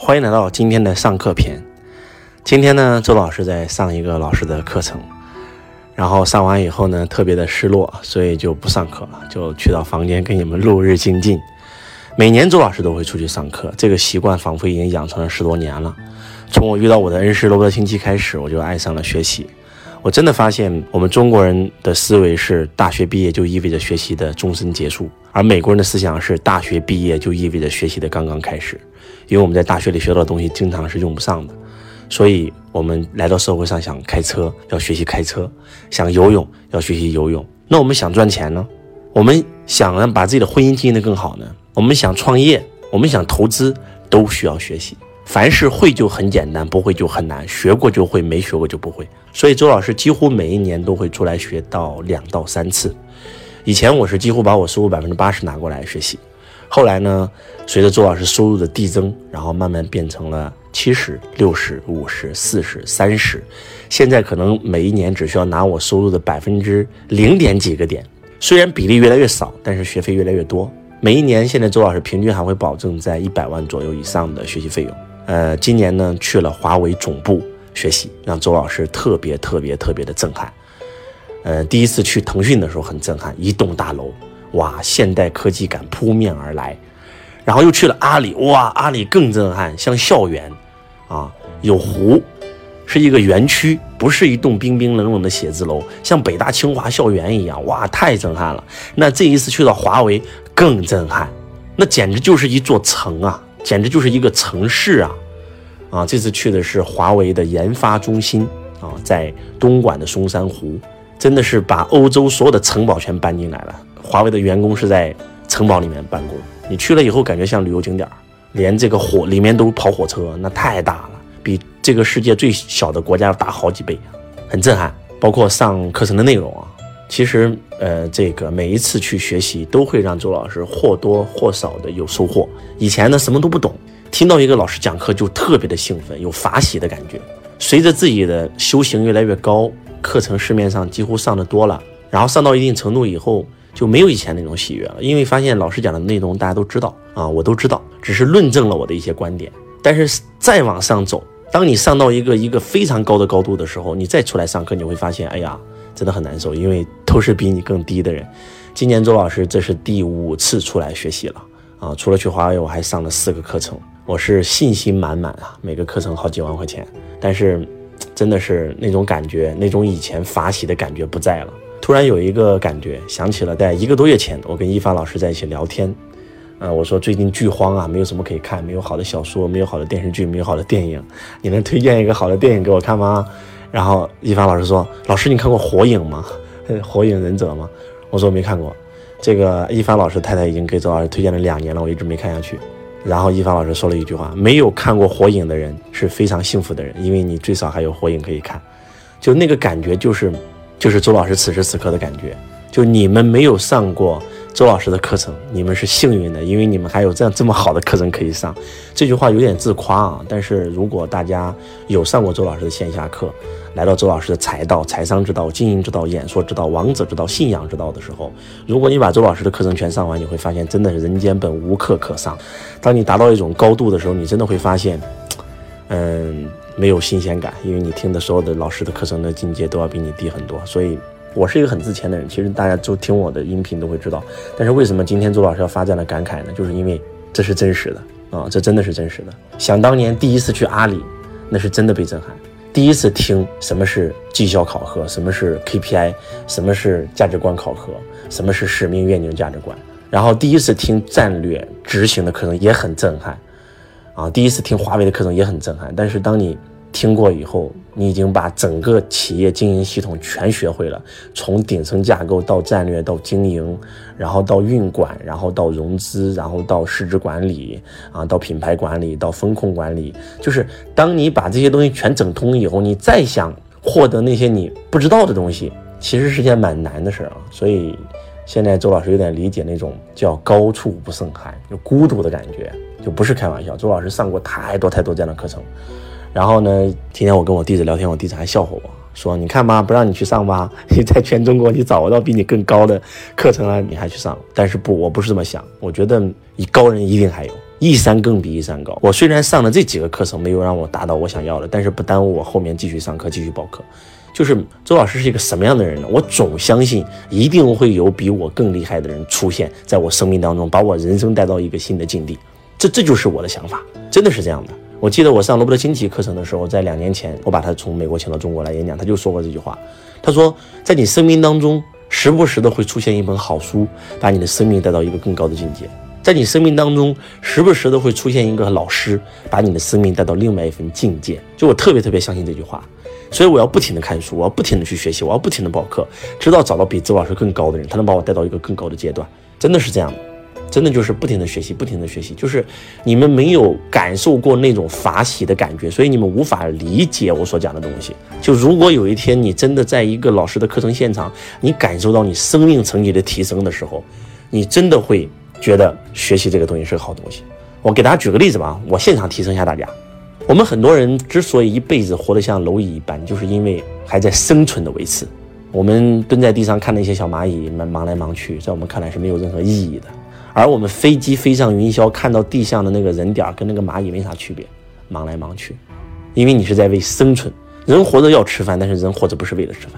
欢迎来到今天的上课篇。今天呢，周老师在上一个老师的课程，然后上完以后呢，特别的失落，所以就不上课了，就去到房间给你们录日精进。每年周老师都会出去上课，这个习惯仿佛已经养成了十多年了。从我遇到我的恩师罗伯特清崎开始，我就爱上了学习。我真的发现，我们中国人的思维是大学毕业就意味着学习的终身结束，而美国人的思想是大学毕业就意味着学习的刚刚开始。因为我们在大学里学到的东西经常是用不上的，所以我们来到社会上想开车要学习开车，想游泳要学习游泳。那我们想赚钱呢？我们想让把自己的婚姻经营得更好呢？我们想创业，我们想投资，都需要学习。凡是会就很简单，不会就很难。学过就会，没学过就不会。所以周老师几乎每一年都会出来学到两到三次。以前我是几乎把我收入百分之八十拿过来学习。后来呢，随着周老师收入的递增，然后慢慢变成了七十六十五十四十三十，现在可能每一年只需要拿我收入的百分之零点几个点，虽然比例越来越少，但是学费越来越多。每一年现在周老师平均还会保证在一百万左右以上的学习费用。呃，今年呢去了华为总部学习，让周老师特别特别特别的震撼。呃，第一次去腾讯的时候很震撼，一栋大楼。哇，现代科技感扑面而来，然后又去了阿里，哇，阿里更震撼，像校园，啊，有湖，是一个园区，不是一栋冰冰冷冷的写字楼，像北大清华校园一样，哇，太震撼了。那这一次去到华为更震撼，那简直就是一座城啊，简直就是一个城市啊，啊，这次去的是华为的研发中心啊，在东莞的松山湖，真的是把欧洲所有的城堡全搬进来了。华为的员工是在城堡里面办公，你去了以后感觉像旅游景点连这个火里面都跑火车，那太大了，比这个世界最小的国家要大好几倍，很震撼。包括上课程的内容啊，其实呃，这个每一次去学习都会让周老师或多或少的有收获。以前呢什么都不懂，听到一个老师讲课就特别的兴奋，有法喜的感觉。随着自己的修行越来越高，课程市面上几乎上的多了，然后上到一定程度以后。就没有以前那种喜悦了，因为发现老师讲的内容大家都知道啊，我都知道，只是论证了我的一些观点。但是再往上走，当你上到一个一个非常高的高度的时候，你再出来上课，你会发现，哎呀，真的很难受，因为都是比你更低的人。今年周老师这是第五次出来学习了啊，除了去华为，我还上了四个课程，我是信心满满啊，每个课程好几万块钱，但是真的是那种感觉，那种以前法喜的感觉不在了。突然有一个感觉，想起了在一个多月前，我跟一凡老师在一起聊天，啊，我说最近剧荒啊，没有什么可以看，没有好的小说，没有好的电视剧，没有好的电影，你能推荐一个好的电影给我看吗？然后一凡老师说，老师你看过《火影》吗？《火影忍者》吗？我说没看过。这个一凡老师太太已经给周老师推荐了两年了，我一直没看下去。然后一凡老师说了一句话，没有看过《火影》的人是非常幸福的人，因为你最少还有《火影》可以看，就那个感觉就是。就是周老师此时此刻的感觉，就你们没有上过周老师的课程，你们是幸运的，因为你们还有这样这么好的课程可以上。这句话有点自夸啊，但是如果大家有上过周老师的线下课，来到周老师的财道、财商之道、经营之道、演说之道、王者之道、信仰之道的时候，如果你把周老师的课程全上完，你会发现真的是人间本无课可上。当你达到一种高度的时候，你真的会发现，嗯。没有新鲜感，因为你听的所有的老师的课程的境界都要比你低很多，所以我是一个很自谦的人。其实大家都听我的音频都会知道，但是为什么今天周老师要发这样的感慨呢？就是因为这是真实的啊，这真的是真实的。想当年第一次去阿里，那是真的被震撼。第一次听什么是绩效考核，什么是 KPI，什么是价值观考核，什么是使命愿景价值观，然后第一次听战略执行的课程也很震撼。啊，第一次听华为的课程也很震撼，但是当你听过以后，你已经把整个企业经营系统全学会了，从顶层架构到战略到经营，然后到运管，然后到融资，然后到市值管理，啊，到品牌管理，到风控管理，就是当你把这些东西全整通以后，你再想获得那些你不知道的东西，其实是件蛮难的事儿啊。所以现在周老师有点理解那种叫高处不胜寒，就孤独的感觉。就不是开玩笑，周老师上过太多太多这样的课程，然后呢，今天我跟我弟子聊天，我弟子还笑话我说：“你看吧，不让你去上吧？你在全中国你找不到比你更高的课程了，你还去上？但是不，我不是这么想，我觉得你高人一定还有一山更比一山高。我虽然上了这几个课程，没有让我达到我想要的，但是不耽误我后面继续上课，继续报课。就是周老师是一个什么样的人呢？我总相信一定会有比我更厉害的人出现在我生命当中，把我人生带到一个新的境地。这这就是我的想法，真的是这样的。我记得我上罗伯特清崎课程的时候，在两年前，我把他从美国请到中国来演讲，他就说过这句话。他说，在你生命当中，时不时的会出现一本好书，把你的生命带到一个更高的境界；在你生命当中，时不时的会出现一个老师，把你的生命带到另外一份境界。就我特别特别相信这句话。所以我要不停的看书，我要不停的去学习，我要不停的报课，直到找到比周老师更高的人，他能把我带到一个更高的阶段。真的是这样的，真的就是不停的学习，不停的学习。就是你们没有感受过那种法喜的感觉，所以你们无法理解我所讲的东西。就如果有一天你真的在一个老师的课程现场，你感受到你生命层级的提升的时候，你真的会觉得学习这个东西是个好东西。我给大家举个例子吧，我现场提升一下大家。我们很多人之所以一辈子活得像蝼蚁一般，就是因为还在生存的维持。我们蹲在地上看那些小蚂蚁们忙来忙去，在我们看来是没有任何意义的。而我们飞机飞上云霄，看到地上的那个人点跟那个蚂蚁没啥区别，忙来忙去。因为你是在为生存。人活着要吃饭，但是人活着不是为了吃饭。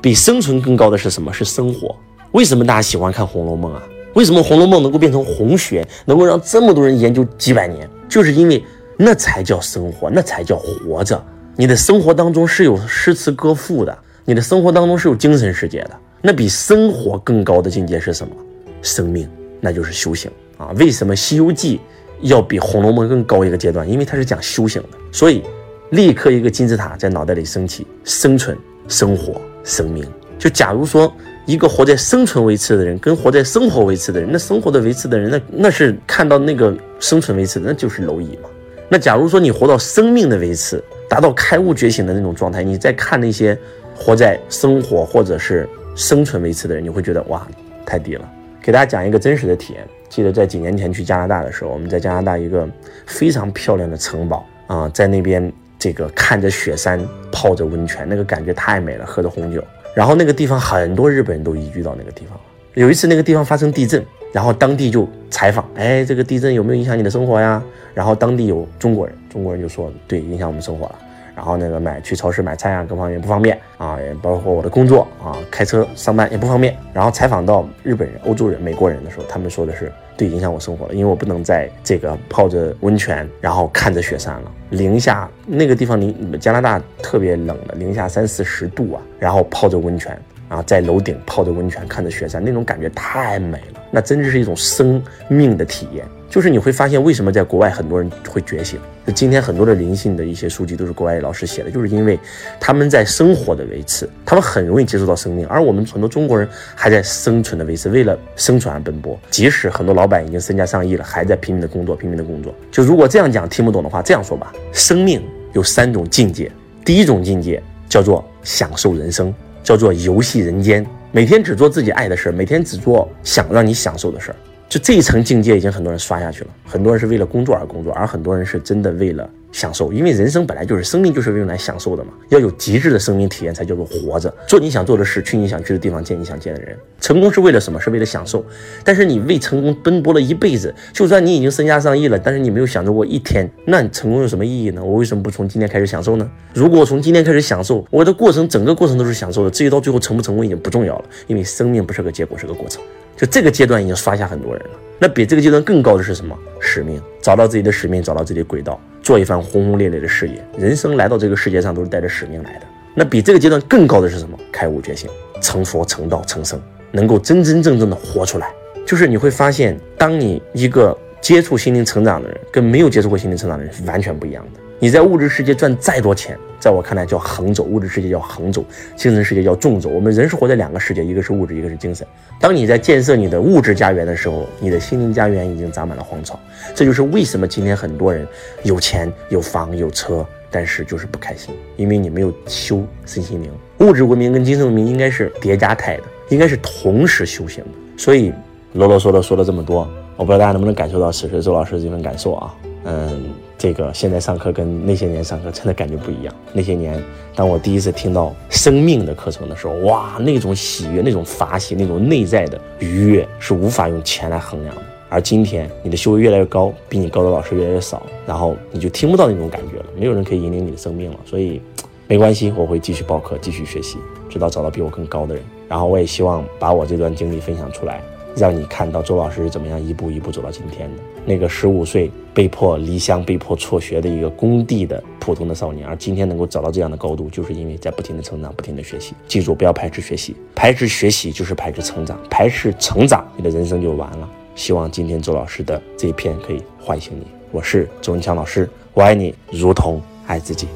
比生存更高的是什么？是生活。为什么大家喜欢看《红楼梦》啊？为什么《红楼梦》能够变成红学，能够让这么多人研究几百年？就是因为。那才叫生活，那才叫活着。你的生活当中是有诗词歌赋的，你的生活当中是有精神世界的。那比生活更高的境界是什么？生命，那就是修行啊。为什么《西游记》要比《红楼梦》更高一个阶段？因为它是讲修行的。所以，立刻一个金字塔在脑袋里升起：生存、生活、生命。就假如说一个活在生存维持的人，跟活在生活维持的人，那生活的维持的人，那那是看到那个生存维持的，那就是蝼蚁嘛。那假如说你活到生命的维持，达到开悟觉醒的那种状态，你再看那些活在生活或者是生存维持的人，你会觉得哇，太低了。给大家讲一个真实的体验，记得在几年前去加拿大的时候，我们在加拿大一个非常漂亮的城堡啊，在那边这个看着雪山，泡着温泉，那个感觉太美了，喝着红酒。然后那个地方很多日本人都移居到那个地方了。有一次那个地方发生地震。然后当地就采访，哎，这个地震有没有影响你的生活呀？然后当地有中国人，中国人就说，对，影响我们生活了。然后那个买去超市买菜啊，各方面不方便啊，也包括我的工作啊，开车上班也不方便。然后采访到日本人、欧洲人、美国人的时候，他们说的是，对，影响我生活了，因为我不能在这个泡着温泉，然后看着雪山了，零下那个地方零加拿大特别冷的，零下三四十度啊，然后泡着温泉。啊，在楼顶泡着温泉，看着雪山，那种感觉太美了。那真的是一种生命的体验。就是你会发现，为什么在国外很多人会觉醒？就今天很多的灵性的一些书籍都是国外老师写的，就是因为他们在生活的维持，他们很容易接触到生命。而我们很多中国人还在生存的维持，为了生存而奔波。即使很多老板已经身家上亿了，还在拼命的工作，拼命的工作。就如果这样讲听不懂的话，这样说吧：生命有三种境界，第一种境界叫做享受人生。叫做游戏人间，每天只做自己爱的事儿，每天只做想让你享受的事儿，就这一层境界已经很多人刷下去了。很多人是为了工作而工作，而很多人是真的为了享受，因为人生本来就是生命，就是用来享受的嘛。要有极致的生命体验，才叫做活着。做你想做的事，去你想去的地方，见你想见的人。成功是为了什么？是为了享受。但是你为成功奔波了一辈子，就算你已经身家上亿了，但是你没有享受过一天，那你成功有什么意义呢？我为什么不从今天开始享受呢？如果我从今天开始享受，我的过程整个过程都是享受的，至于到最后成不成功已经不重要了，因为生命不是个结果，是个过程。就这个阶段已经刷下很多人了。那比这个阶段更高的是什么？使命，找到自己的使命，找到自己的轨道，做一番轰轰烈烈的事业。人生来到这个世界上都是带着使命来的。那比这个阶段更高的是什么？开悟觉醒，成佛成道成圣，能够真真正正的活出来。就是你会发现，当你一个接触心灵成长的人，跟没有接触过心灵成长的人是完全不一样的。你在物质世界赚再多钱，在我看来叫横走，物质世界叫横走，精神世界叫纵走。我们人是活在两个世界，一个是物质，一个是精神。当你在建设你的物质家园的时候，你的心灵家园已经长满了荒草。这就是为什么今天很多人有钱、有房、有车，但是就是不开心，因为你没有修身心灵。物质文明跟精神文明应该是叠加态的，应该是同时修行的。所以啰啰嗦嗦说了这么多，我不知道大家能不能感受到此时周老师这份感受啊？嗯。这个现在上课跟那些年上课真的感觉不一样。那些年，当我第一次听到生命的课程的时候，哇，那种喜悦、那种法喜、那种内在的愉悦是无法用钱来衡量的。而今天你的修为越来越高，比你高的老师越来越少，然后你就听不到那种感觉了，没有人可以引领你的生命了。所以没关系，我会继续报课，继续学习，直到找到比我更高的人。然后我也希望把我这段经历分享出来。让你看到周老师是怎么样一步一步走到今天的。那个十五岁被迫离乡、被迫辍学的一个工地的普通的少年，而今天能够找到这样的高度，就是因为在不停的成长、不停的学习。记住，不要排斥学习，排斥学习就是排斥成长，排斥成长，你的人生就完了。希望今天周老师的这一篇可以唤醒你。我是周文强老师，我爱你如同爱自己。